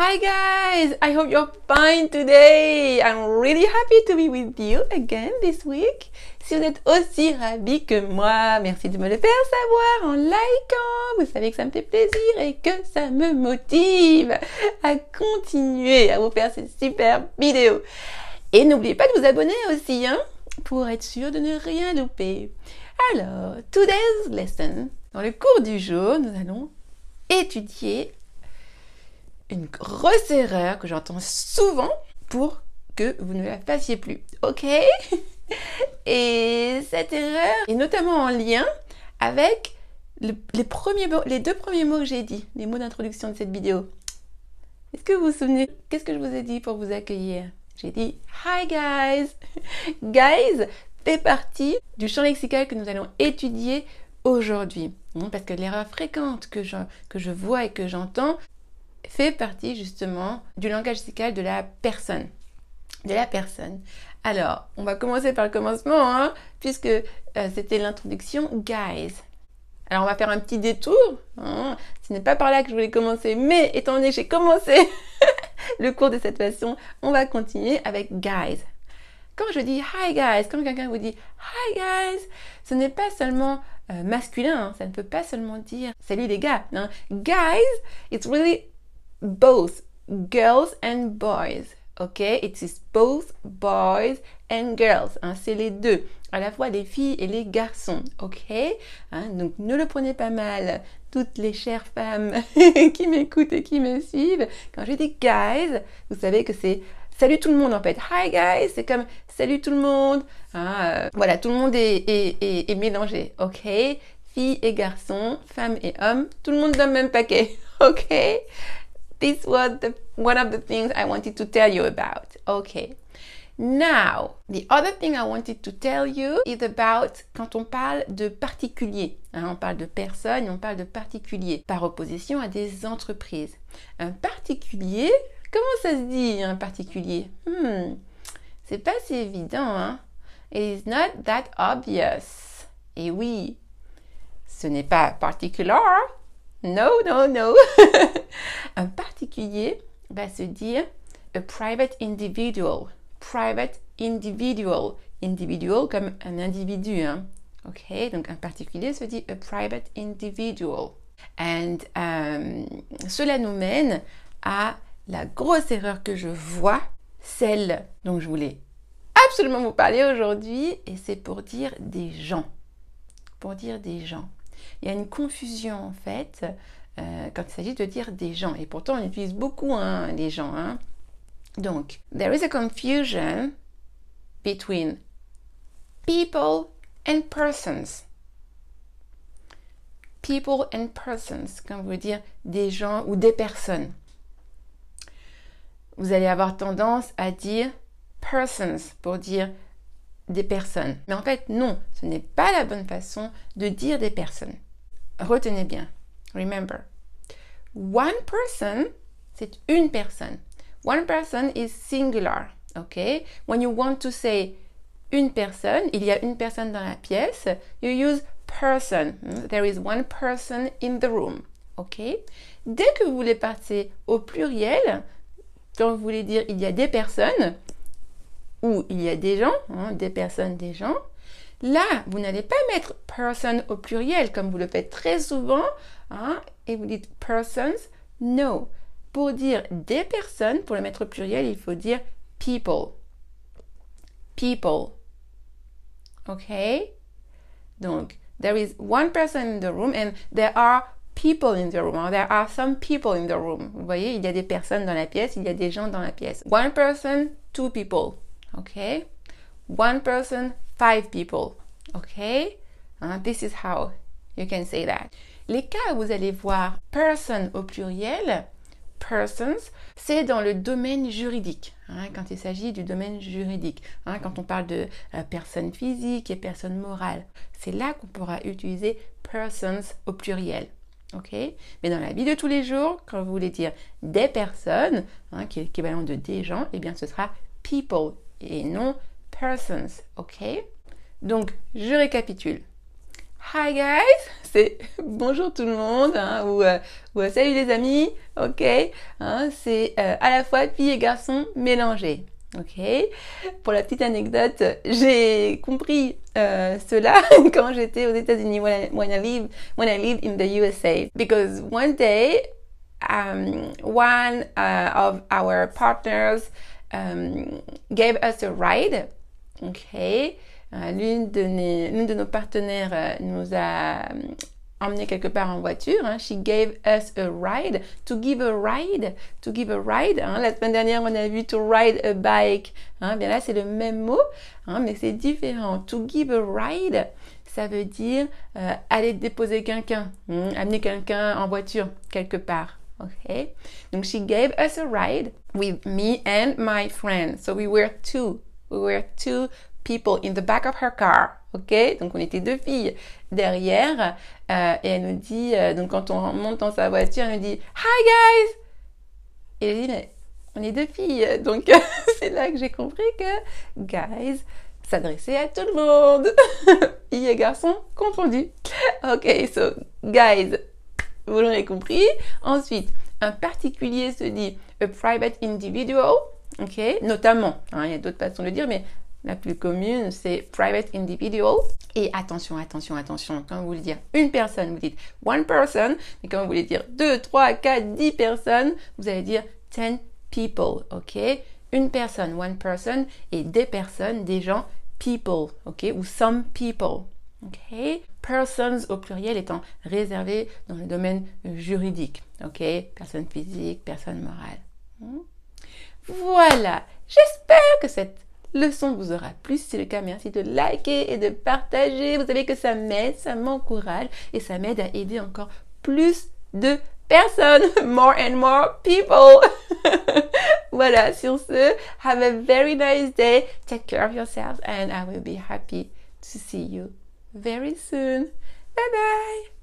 Hi guys, I hope you're fine today. I'm really happy to be with you again this week. Si vous êtes aussi ravis que moi, merci de me le faire savoir en likant. Vous savez que ça me fait plaisir et que ça me motive à continuer à vous faire ces super vidéos. Et n'oubliez pas de vous abonner aussi, hein, pour être sûr de ne rien louper. Alors, today's lesson. Dans le cours du jour, nous allons étudier une grosse erreur que j'entends souvent pour que vous ne la fassiez plus. Ok? Et cette erreur est notamment en lien avec les, premiers, les deux premiers mots que j'ai dit, les mots d'introduction de cette vidéo. Est-ce que vous vous souvenez Qu'est-ce que je vous ai dit pour vous accueillir? J'ai dit Hi guys Guys fait partie du champ lexical que nous allons étudier aujourd'hui. Parce que l'erreur fréquente que je, que je vois et que j'entends, fait partie justement du langage lexical de la personne. De la personne. Alors, on va commencer par le commencement, hein, puisque euh, c'était l'introduction guys. Alors, on va faire un petit détour. Hein. Ce n'est pas par là que je voulais commencer, mais étant donné que j'ai commencé le cours de cette façon, on va continuer avec guys. Quand je dis hi guys, quand quelqu'un vous dit hi guys, ce n'est pas seulement euh, masculin, hein. ça ne peut pas seulement dire salut les gars. Guys, it's really both girls and boys. Ok, it is both boys and girls. Hein, c'est les deux, à la fois les filles et les garçons. Ok, hein, donc ne le prenez pas mal. Toutes les chères femmes qui m'écoutent et qui me suivent, quand je dis guys, vous savez que c'est salut tout le monde en fait. Hi guys, c'est comme salut tout le monde. Hein, euh, voilà, tout le monde est, est, est, mélangé. Ok, filles et garçons, femmes et hommes, tout le monde dans le même paquet. Ok? This was the, one of the things I wanted to tell you about. Okay. Now, the other thing I wanted to tell you is about quand on parle de particulier. Hein, on parle de personnes, on parle de particulier, par opposition à des entreprises. Un particulier, comment ça se dit un particulier? Hmm, C'est pas si évident, hein It is not that obvious. Et oui, ce n'est pas particular, no, no, no. Un particulier va se dire a private individual. Private individual. Individual comme un individu. Hein. Ok, donc un particulier se dit a private individual. And um, cela nous mène à la grosse erreur que je vois, celle dont je voulais absolument vous parler aujourd'hui, et c'est pour dire des gens. Pour dire des gens. Il y a une confusion en fait euh, quand il s'agit de dire des gens. Et pourtant, on utilise beaucoup hein, les gens. Hein. Donc, there is a confusion between people and persons. People and persons, comme vous dire des gens ou des personnes. Vous allez avoir tendance à dire persons pour dire des personnes. Mais en fait, non, ce n'est pas la bonne façon de dire des personnes. Retenez bien. Remember. One person, c'est une personne. One person is singular. OK? When you want to say une personne, il y a une personne dans la pièce, you use person. There is one person in the room. OK? Dès que vous voulez passer au pluriel, quand vous voulez dire il y a des personnes, ou il y a des gens, hein, des personnes, des gens, Là, vous n'allez pas mettre person au pluriel comme vous le faites très souvent hein, et vous dites persons. No. Pour dire des personnes, pour le mettre au pluriel, il faut dire people. People. OK? Donc, there is one person in the room and there are people in the room. There are some people in the room. Vous voyez, il y a des personnes dans la pièce, il y a des gens dans la pièce. One person, two people. OK? One person, five people. OK? Hein, this is how you can say that. Les cas où vous allez voir person au pluriel, persons, c'est dans le domaine juridique, hein, quand il s'agit du domaine juridique, hein, quand on parle de euh, personne physique et personne morale. C'est là qu'on pourra utiliser persons au pluriel. ok? Mais dans la vie de tous les jours, quand vous voulez dire des personnes, qui est l'équivalent de des gens, eh bien ce sera people et non persons. ok? Donc, je récapitule. Hi guys, c'est bonjour tout le monde, hein, ou, euh, ou euh, salut les amis, ok? Hein, c'est euh, à la fois filles et garçons mélangés. Ok? Pour la petite anecdote, j'ai compris cela quand j'étais aux États-Unis when, I- when I live when I lived in the USA because one day um, one uh, of our partners um, gave us a ride. Ok. Euh, l'une de, nos partenaires euh, nous a euh, emmené quelque part en voiture. hein. She gave us a ride. To give a ride. To give a ride. hein. La semaine dernière, on a vu to ride a bike. hein. Bien là, c'est le même mot, mais c'est différent. To give a ride, ça veut dire euh, aller déposer quelqu'un, amener quelqu'un en voiture quelque part. Okay. Donc, she gave us a ride with me and my friend. So we were two. We were two people in the back of her car. Ok, donc on était deux filles derrière euh, et elle nous dit, euh, donc quand on monte dans sa voiture, elle nous dit Hi guys! Et elle dit mais on est deux filles, donc c'est là que j'ai compris que guys s'adressait à tout le monde, filles et garçons confondus. Ok, so guys, vous l'aurez compris. Ensuite, un particulier se dit a private individual, ok, notamment. hein, il y a d'autres façons de le dire, mais la plus commune, c'est private individual. Et attention, attention, attention, quand vous voulez dire une personne, vous dites one person. Et quand vous voulez dire deux, trois, quatre, dix personnes, vous allez dire ten people, ok Une personne, one person, et des personnes, des gens, people, ok Ou some people, ok Persons au pluriel étant réservé dans le domaine juridique, ok Personne physique, personne morale. Hmm? Voilà, j'espère que cette leçon vous aura plu. Si c'est le cas, merci de liker et de partager. Vous savez que ça m'aide, ça m'encourage et ça m'aide à aider encore plus de personnes. More and more people. voilà, sur ce, have a very nice day. Take care of yourselves and I will be happy to see you very soon. Bye bye.